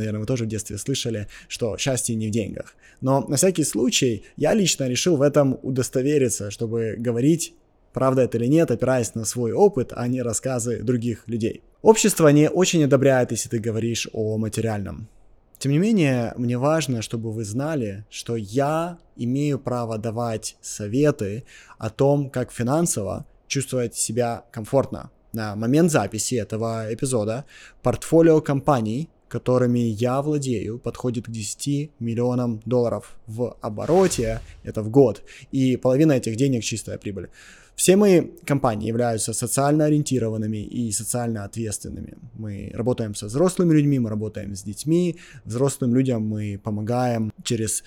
Наверное, вы тоже в детстве слышали, что счастье не в деньгах. Но на всякий случай я лично решил в этом удостовериться, чтобы говорить правда это или нет, опираясь на свой опыт, а не рассказы других людей. Общество не очень одобряет, если ты говоришь о материальном. Тем не менее, мне важно, чтобы вы знали, что я имею право давать советы о том, как финансово чувствовать себя комфортно. На момент записи этого эпизода портфолио компаний, которыми я владею, подходит к 10 миллионам долларов в обороте, это в год, и половина этих денег чистая прибыль. Все мои компании являются социально ориентированными и социально ответственными. Мы работаем со взрослыми людьми, мы работаем с детьми. Взрослым людям мы помогаем через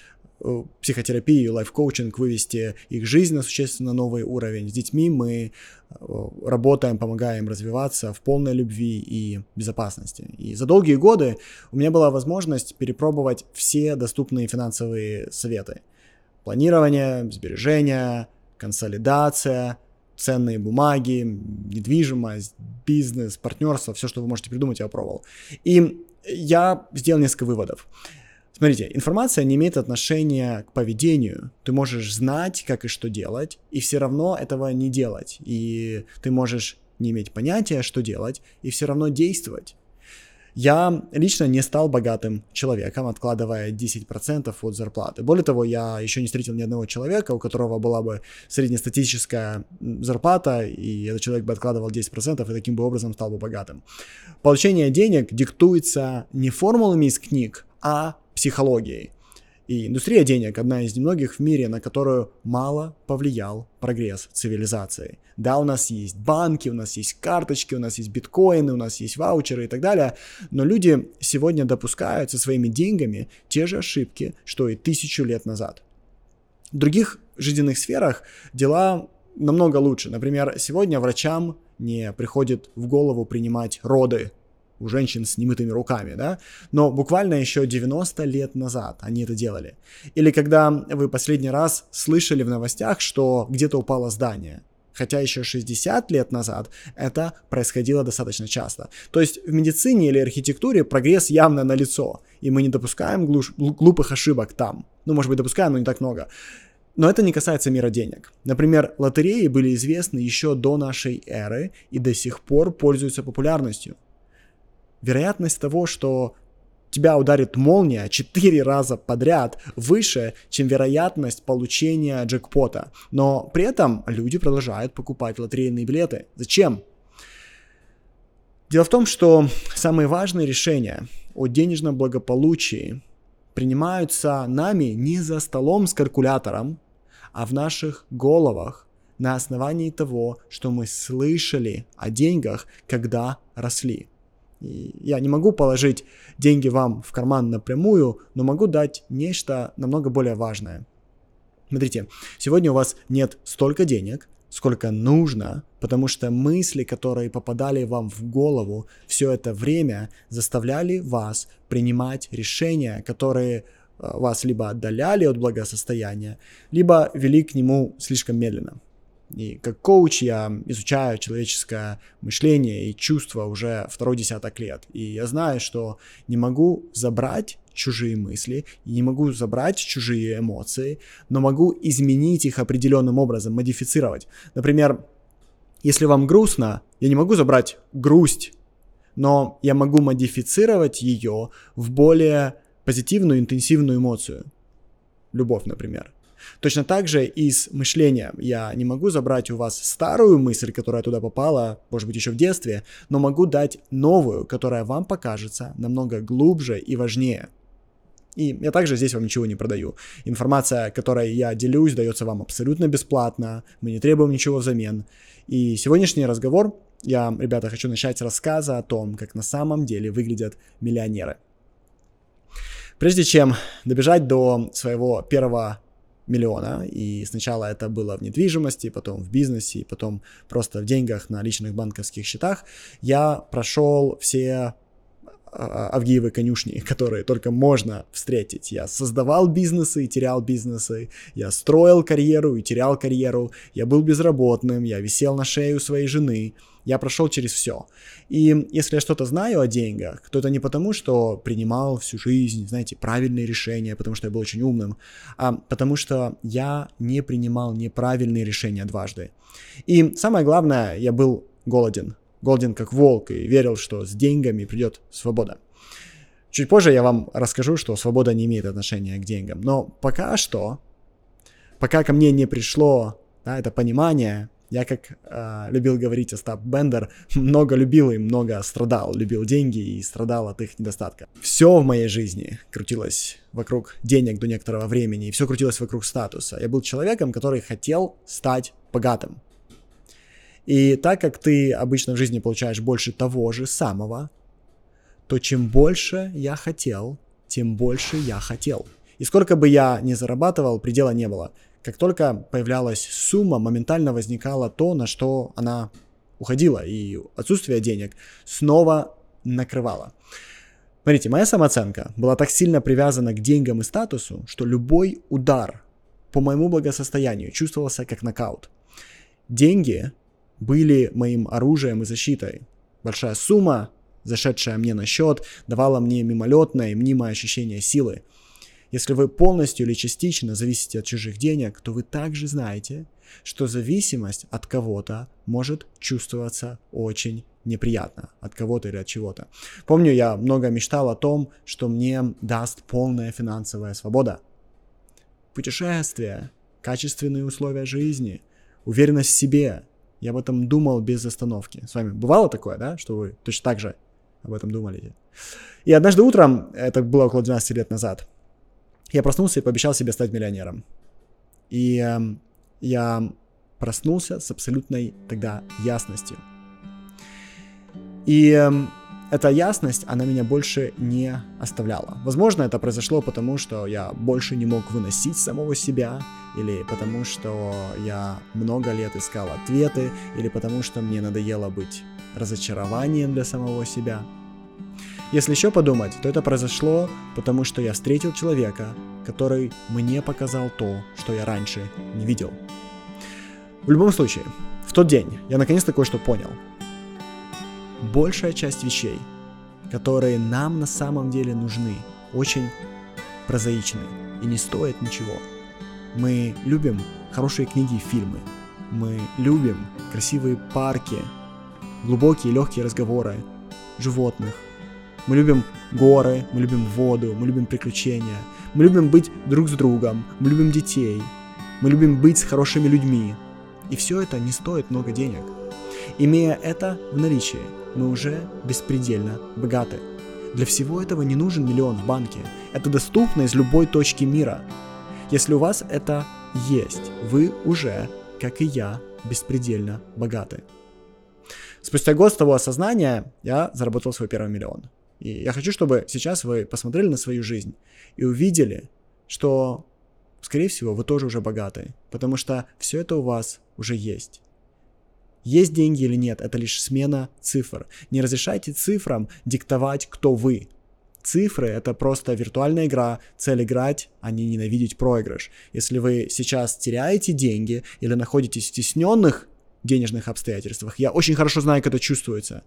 психотерапию лайф-коучинг вывести их жизнь на существенно новый уровень. С детьми мы э, работаем, помогаем развиваться в полной любви и безопасности. И за долгие годы у меня была возможность перепробовать все доступные финансовые советы. Планирование, сбережения, консолидация, ценные бумаги, недвижимость, бизнес, партнерство, все, что вы можете придумать, я пробовал. И я сделал несколько выводов. Смотрите, информация не имеет отношения к поведению. Ты можешь знать, как и что делать, и все равно этого не делать. И ты можешь не иметь понятия, что делать, и все равно действовать. Я лично не стал богатым человеком, откладывая 10% от зарплаты. Более того, я еще не встретил ни одного человека, у которого была бы среднестатистическая зарплата, и этот человек бы откладывал 10% и таким бы образом стал бы богатым. Получение денег диктуется не формулами из книг, а психологией. И индустрия денег – одна из немногих в мире, на которую мало повлиял прогресс цивилизации. Да, у нас есть банки, у нас есть карточки, у нас есть биткоины, у нас есть ваучеры и так далее, но люди сегодня допускают со своими деньгами те же ошибки, что и тысячу лет назад. В других жизненных сферах дела намного лучше. Например, сегодня врачам не приходит в голову принимать роды у женщин с немытыми руками, да, но буквально еще 90 лет назад они это делали. Или когда вы последний раз слышали в новостях, что где-то упало здание, хотя еще 60 лет назад это происходило достаточно часто. То есть в медицине или архитектуре прогресс явно налицо, и мы не допускаем глуш- глупых ошибок там. Ну, может быть, допускаем, но не так много. Но это не касается мира денег. Например, лотереи были известны еще до нашей эры и до сих пор пользуются популярностью вероятность того, что тебя ударит молния 4 раза подряд выше, чем вероятность получения джекпота. Но при этом люди продолжают покупать лотерейные билеты. Зачем? Дело в том, что самые важные решения о денежном благополучии принимаются нами не за столом с калькулятором, а в наших головах на основании того, что мы слышали о деньгах, когда росли. Я не могу положить деньги вам в карман напрямую, но могу дать нечто намного более важное. Смотрите, сегодня у вас нет столько денег, сколько нужно, потому что мысли, которые попадали вам в голову все это время, заставляли вас принимать решения, которые э, вас либо отдаляли от благосостояния, либо вели к нему слишком медленно. И как коуч я изучаю человеческое мышление и чувства уже второй десяток лет. И я знаю, что не могу забрать чужие мысли, не могу забрать чужие эмоции, но могу изменить их определенным образом, модифицировать. Например, если вам грустно, я не могу забрать грусть, но я могу модифицировать ее в более позитивную, интенсивную эмоцию. Любовь, например. Точно так же и с мышлением. Я не могу забрать у вас старую мысль, которая туда попала, может быть, еще в детстве, но могу дать новую, которая вам покажется намного глубже и важнее. И я также здесь вам ничего не продаю. Информация, которой я делюсь, дается вам абсолютно бесплатно, мы не требуем ничего взамен. И сегодняшний разговор я, ребята, хочу начать с рассказа о том, как на самом деле выглядят миллионеры. Прежде чем добежать до своего первого миллиона. И сначала это было в недвижимости, потом в бизнесе, потом просто в деньгах на личных банковских счетах. Я прошел все а, Авгиевы конюшни, которые только можно встретить. Я создавал бизнесы и терял бизнесы, я строил карьеру и терял карьеру, я был безработным, я висел на шею своей жены, Я прошел через все. И если я что-то знаю о деньгах, то это не потому, что принимал всю жизнь, знаете, правильные решения, потому что я был очень умным, а потому что я не принимал неправильные решения дважды. И самое главное, я был голоден. Голоден как волк и верил, что с деньгами придет свобода. Чуть позже я вам расскажу, что свобода не имеет отношения к деньгам. Но пока что, пока ко мне не пришло да, это понимание, я, как э, любил говорить Остап Бендер, много любил и много страдал. Любил деньги и страдал от их недостатка. Все в моей жизни крутилось вокруг денег до некоторого времени, и все крутилось вокруг статуса. Я был человеком, который хотел стать богатым. И так как ты обычно в жизни получаешь больше того же самого, то чем больше я хотел, тем больше я хотел. И сколько бы я ни зарабатывал, предела не было. Как только появлялась сумма, моментально возникало то, на что она уходила, и отсутствие денег снова накрывало. Смотрите, моя самооценка была так сильно привязана к деньгам и статусу, что любой удар по моему благосостоянию чувствовался как нокаут. Деньги были моим оружием и защитой. Большая сумма зашедшая мне на счет, давала мне мимолетное и мнимое ощущение силы. Если вы полностью или частично зависите от чужих денег, то вы также знаете, что зависимость от кого-то может чувствоваться очень неприятно от кого-то или от чего-то. Помню, я много мечтал о том, что мне даст полная финансовая свобода. Путешествия, качественные условия жизни, уверенность в себе. Я об этом думал без остановки. С вами бывало такое, да, что вы точно так же об этом думали. И однажды утром, это было около 12 лет назад, я проснулся и пообещал себе стать миллионером. И э, я проснулся с абсолютной тогда ясностью. И э, эта ясность, она меня больше не оставляла. Возможно, это произошло потому, что я больше не мог выносить самого себя, или потому, что я много лет искал ответы, или потому, что мне надоело быть разочарованием для самого себя. Если еще подумать, то это произошло, потому что я встретил человека, который мне показал то, что я раньше не видел. В любом случае, в тот день я наконец-то кое-что понял. Большая часть вещей, которые нам на самом деле нужны, очень прозаичны и не стоят ничего. Мы любим хорошие книги и фильмы. Мы любим красивые парки, глубокие легкие разговоры, животных. Мы любим горы, мы любим воду, мы любим приключения, мы любим быть друг с другом, мы любим детей, мы любим быть с хорошими людьми. И все это не стоит много денег. Имея это в наличии, мы уже беспредельно богаты. Для всего этого не нужен миллион в банке. Это доступно из любой точки мира. Если у вас это есть, вы уже, как и я, беспредельно богаты. Спустя год с того осознания я заработал свой первый миллион. И я хочу, чтобы сейчас вы посмотрели на свою жизнь и увидели, что, скорее всего, вы тоже уже богаты, потому что все это у вас уже есть. Есть деньги или нет, это лишь смена цифр. Не разрешайте цифрам диктовать, кто вы. Цифры — это просто виртуальная игра, цель играть, а не ненавидеть проигрыш. Если вы сейчас теряете деньги или находитесь в стесненных денежных обстоятельствах, я очень хорошо знаю, как это чувствуется,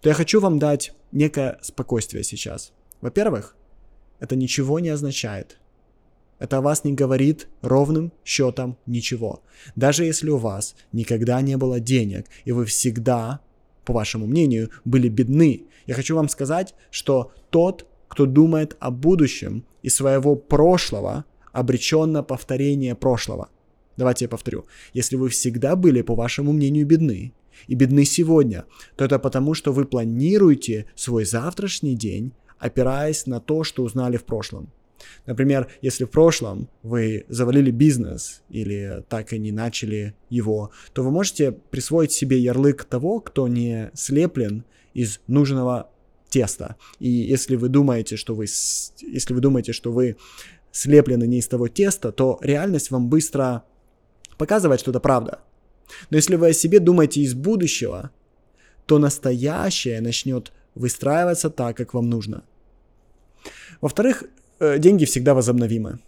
то я хочу вам дать некое спокойствие сейчас. Во-первых, это ничего не означает. Это о вас не говорит ровным счетом ничего. Даже если у вас никогда не было денег, и вы всегда, по вашему мнению, были бедны, я хочу вам сказать, что тот, кто думает о будущем и своего прошлого, обречен на повторение прошлого. Давайте я повторю. Если вы всегда были, по вашему мнению, бедны, и бедны сегодня, то это потому, что вы планируете свой завтрашний день, опираясь на то, что узнали в прошлом. Например, если в прошлом вы завалили бизнес или так и не начали его, то вы можете присвоить себе ярлык того, кто не слеплен из нужного теста. И если вы думаете, что вы, если вы думаете, что вы слеплены не из того теста, то реальность вам быстро показывает, что это правда. Но если вы о себе думаете из будущего, то настоящее начнет выстраиваться так, как вам нужно. Во-вторых, э, деньги всегда возобновимы.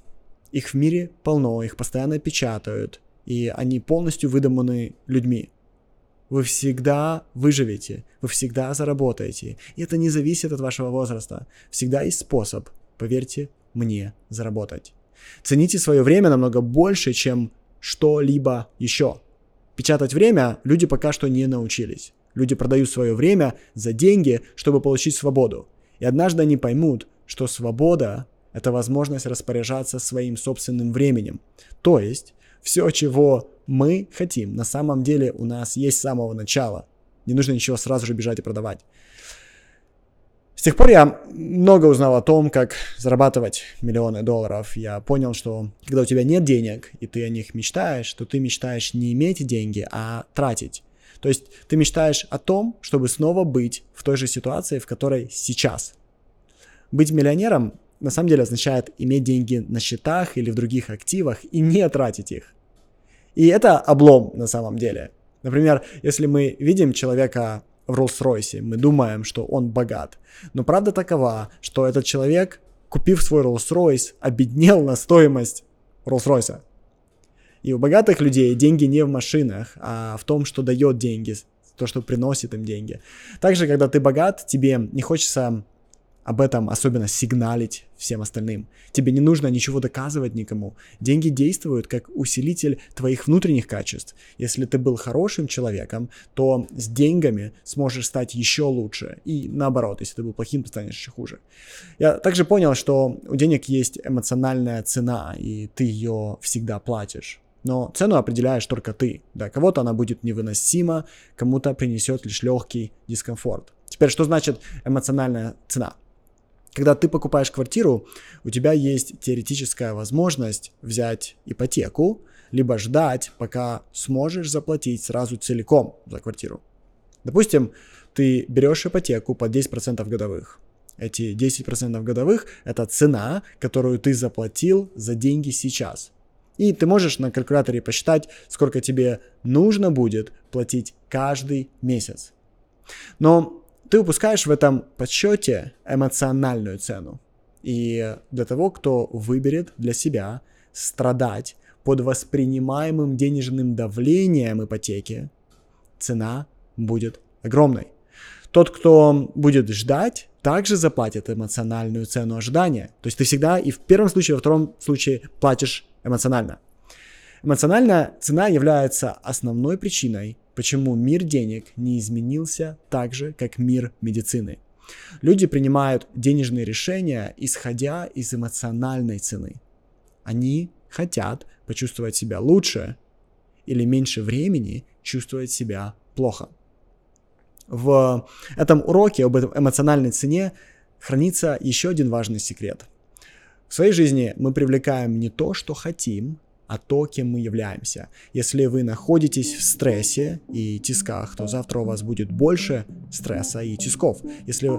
Их в мире полно, их постоянно печатают, и они полностью выдуманы людьми. вы всегда выживете, вы всегда заработаете. И это не зависит от вашего возраста. Всегда есть способ, поверьте мне, заработать. Цените свое время намного больше, чем что-либо еще. Печатать время люди пока что не научились. Люди продают свое время за деньги, чтобы получить свободу. И однажды они поймут, что свобода – это возможность распоряжаться своим собственным временем. То есть, все, чего мы хотим, на самом деле у нас есть с самого начала. Не нужно ничего сразу же бежать и продавать. С тех пор я много узнал о том, как зарабатывать миллионы долларов. Я понял, что когда у тебя нет денег, и ты о них мечтаешь, то ты мечтаешь не иметь деньги, а тратить. То есть ты мечтаешь о том, чтобы снова быть в той же ситуации, в которой сейчас. Быть миллионером на самом деле означает иметь деньги на счетах или в других активах и не тратить их. И это облом на самом деле. Например, если мы видим человека в Роллс-Ройсе. Мы думаем, что он богат. Но правда такова, что этот человек, купив свой Роллс-Ройс, обеднел на стоимость Роллс-Ройса. И у богатых людей деньги не в машинах, а в том, что дает деньги, то, что приносит им деньги. Также, когда ты богат, тебе не хочется об этом особенно сигналить всем остальным. Тебе не нужно ничего доказывать никому. Деньги действуют как усилитель твоих внутренних качеств. Если ты был хорошим человеком, то с деньгами сможешь стать еще лучше. И наоборот, если ты был плохим, то станешь еще хуже. Я также понял, что у денег есть эмоциональная цена, и ты ее всегда платишь. Но цену определяешь только ты. Да, кого-то она будет невыносима, кому-то принесет лишь легкий дискомфорт. Теперь, что значит эмоциональная цена? Когда ты покупаешь квартиру, у тебя есть теоретическая возможность взять ипотеку, либо ждать, пока сможешь заплатить сразу целиком за квартиру. Допустим, ты берешь ипотеку под 10% годовых. Эти 10% годовых – это цена, которую ты заплатил за деньги сейчас. И ты можешь на калькуляторе посчитать, сколько тебе нужно будет платить каждый месяц. Но ты упускаешь в этом подсчете эмоциональную цену. И для того, кто выберет для себя страдать под воспринимаемым денежным давлением ипотеки, цена будет огромной. Тот, кто будет ждать, также заплатит эмоциональную цену ожидания. То есть ты всегда и в первом случае, и во втором случае платишь эмоционально. Эмоциональная цена является основной причиной, почему мир денег не изменился так же, как мир медицины. Люди принимают денежные решения, исходя из эмоциональной цены. Они хотят почувствовать себя лучше или меньше времени чувствовать себя плохо. В этом уроке об эмоциональной цене хранится еще один важный секрет. В своей жизни мы привлекаем не то, что хотим, а то, кем мы являемся. Если вы находитесь в стрессе и тисках, то завтра у вас будет больше стресса и тисков. Если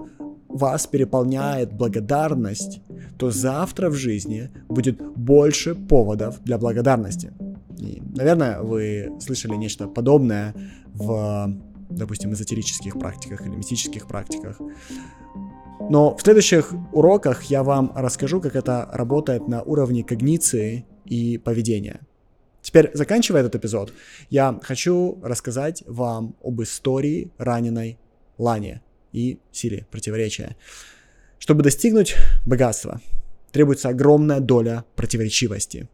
вас переполняет благодарность, то завтра в жизни будет больше поводов для благодарности. И, наверное, вы слышали нечто подобное в, допустим, эзотерических практиках или мистических практиках. Но в следующих уроках я вам расскажу, как это работает на уровне когниции и поведения. Теперь, заканчивая этот эпизод, я хочу рассказать вам об истории раненой Лани и силе противоречия. Чтобы достигнуть богатства, требуется огромная доля противоречивости.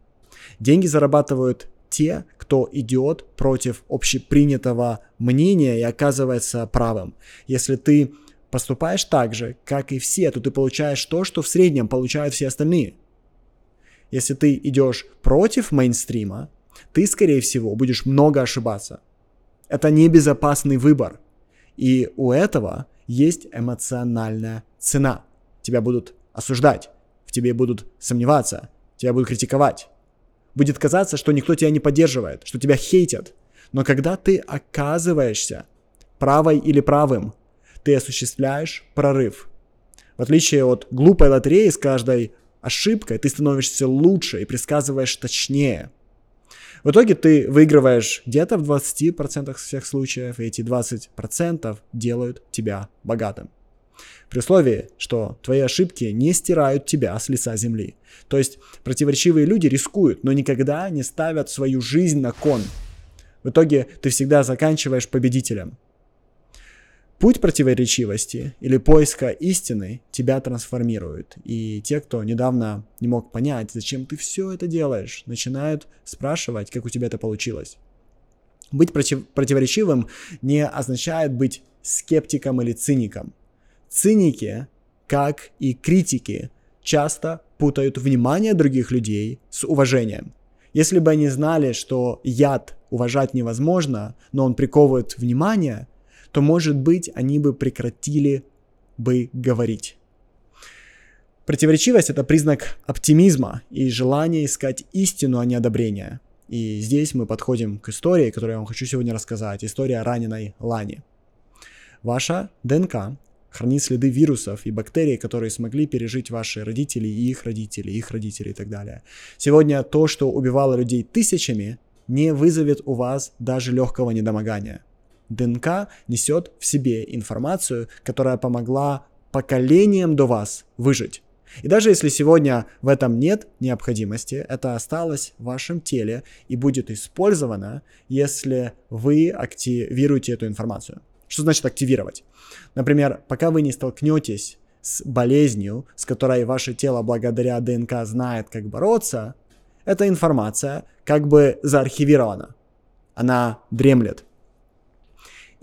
Деньги зарабатывают те, кто идет против общепринятого мнения и оказывается правым. Если ты поступаешь так же, как и все, то ты получаешь то, что в среднем получают все остальные – если ты идешь против мейнстрима, ты, скорее всего, будешь много ошибаться. Это небезопасный выбор. И у этого есть эмоциональная цена. Тебя будут осуждать, в тебе будут сомневаться, тебя будут критиковать. Будет казаться, что никто тебя не поддерживает, что тебя хейтят. Но когда ты оказываешься правой или правым, ты осуществляешь прорыв. В отличие от глупой лотереи с каждой ошибкой ты становишься лучше и предсказываешь точнее. В итоге ты выигрываешь где-то в 20% всех случаев, и эти 20% делают тебя богатым. При условии, что твои ошибки не стирают тебя с лица земли. То есть противоречивые люди рискуют, но никогда не ставят свою жизнь на кон. В итоге ты всегда заканчиваешь победителем. Путь противоречивости или поиска истины тебя трансформирует. И те, кто недавно не мог понять, зачем ты все это делаешь, начинают спрашивать, как у тебя это получилось. Быть против, противоречивым не означает быть скептиком или циником. Циники, как и критики, часто путают внимание других людей с уважением. Если бы они знали, что яд уважать невозможно, но он приковывает внимание, то, может быть, они бы прекратили бы говорить. Противоречивость – это признак оптимизма и желания искать истину, а не одобрение. И здесь мы подходим к истории, которую я вам хочу сегодня рассказать. История раненой Лани. Ваша ДНК хранит следы вирусов и бактерий, которые смогли пережить ваши родители и их родители, их родители и так далее. Сегодня то, что убивало людей тысячами, не вызовет у вас даже легкого недомогания. ДНК несет в себе информацию, которая помогла поколениям до вас выжить. И даже если сегодня в этом нет необходимости, это осталось в вашем теле и будет использовано, если вы активируете эту информацию. Что значит активировать? Например, пока вы не столкнетесь с болезнью, с которой ваше тело благодаря ДНК знает, как бороться, эта информация как бы заархивирована. Она дремлет.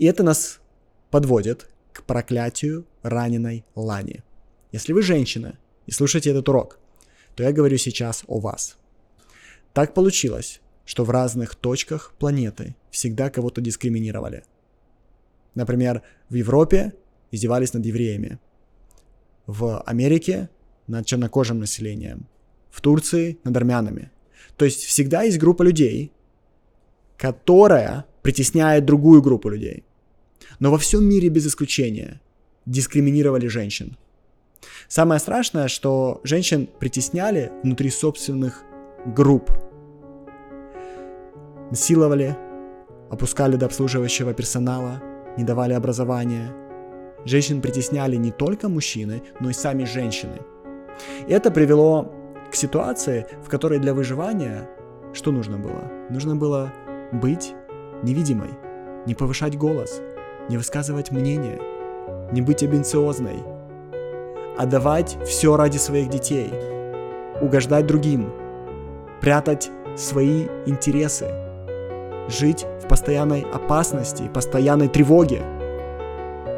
И это нас подводит к проклятию раненой Лани. Если вы женщина и слушаете этот урок, то я говорю сейчас о вас. Так получилось, что в разных точках планеты всегда кого-то дискриминировали. Например, в Европе издевались над евреями, в Америке над чернокожим населением, в Турции над армянами. То есть всегда есть группа людей, которая притесняет другую группу людей. Но во всем мире без исключения дискриминировали женщин. Самое страшное, что женщин притесняли внутри собственных групп. Насиловали, опускали до обслуживающего персонала, не давали образования. Женщин притесняли не только мужчины, но и сами женщины. И это привело к ситуации, в которой для выживания что нужно было? Нужно было быть невидимой, не повышать голос, не высказывать мнение, не быть амбициозной, а давать все ради своих детей, угождать другим, прятать свои интересы, жить в постоянной опасности, постоянной тревоге.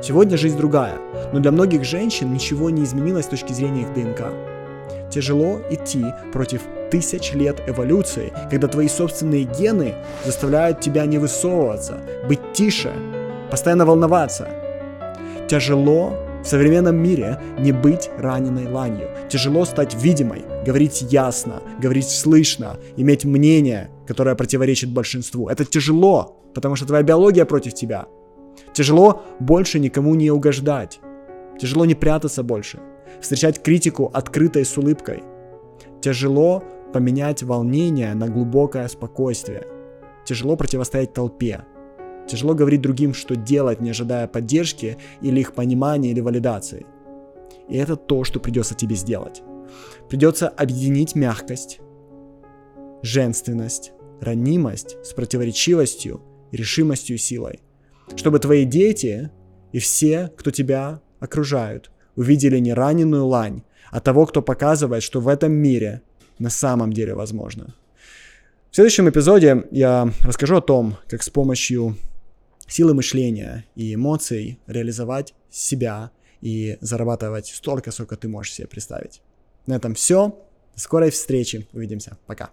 Сегодня жизнь другая, но для многих женщин ничего не изменилось с точки зрения их ДНК. Тяжело идти против тысяч лет эволюции, когда твои собственные гены заставляют тебя не высовываться, быть тише, постоянно волноваться. Тяжело в современном мире не быть раненой ланью. Тяжело стать видимой, говорить ясно, говорить слышно, иметь мнение, которое противоречит большинству. Это тяжело, потому что твоя биология против тебя. Тяжело больше никому не угождать. Тяжело не прятаться больше. Встречать критику открытой с улыбкой. Тяжело поменять волнение на глубокое спокойствие. Тяжело противостоять толпе. Тяжело говорить другим, что делать, не ожидая поддержки или их понимания или валидации. И это то, что придется тебе сделать. Придется объединить мягкость, женственность, ранимость с противоречивостью, решимостью и силой. Чтобы твои дети и все, кто тебя окружают, увидели не раненую лань, а того, кто показывает, что в этом мире на самом деле возможно. В следующем эпизоде я расскажу о том, как с помощью силы мышления и эмоций реализовать себя и зарабатывать столько, сколько ты можешь себе представить. На этом все. Скорой встречи. Увидимся. Пока.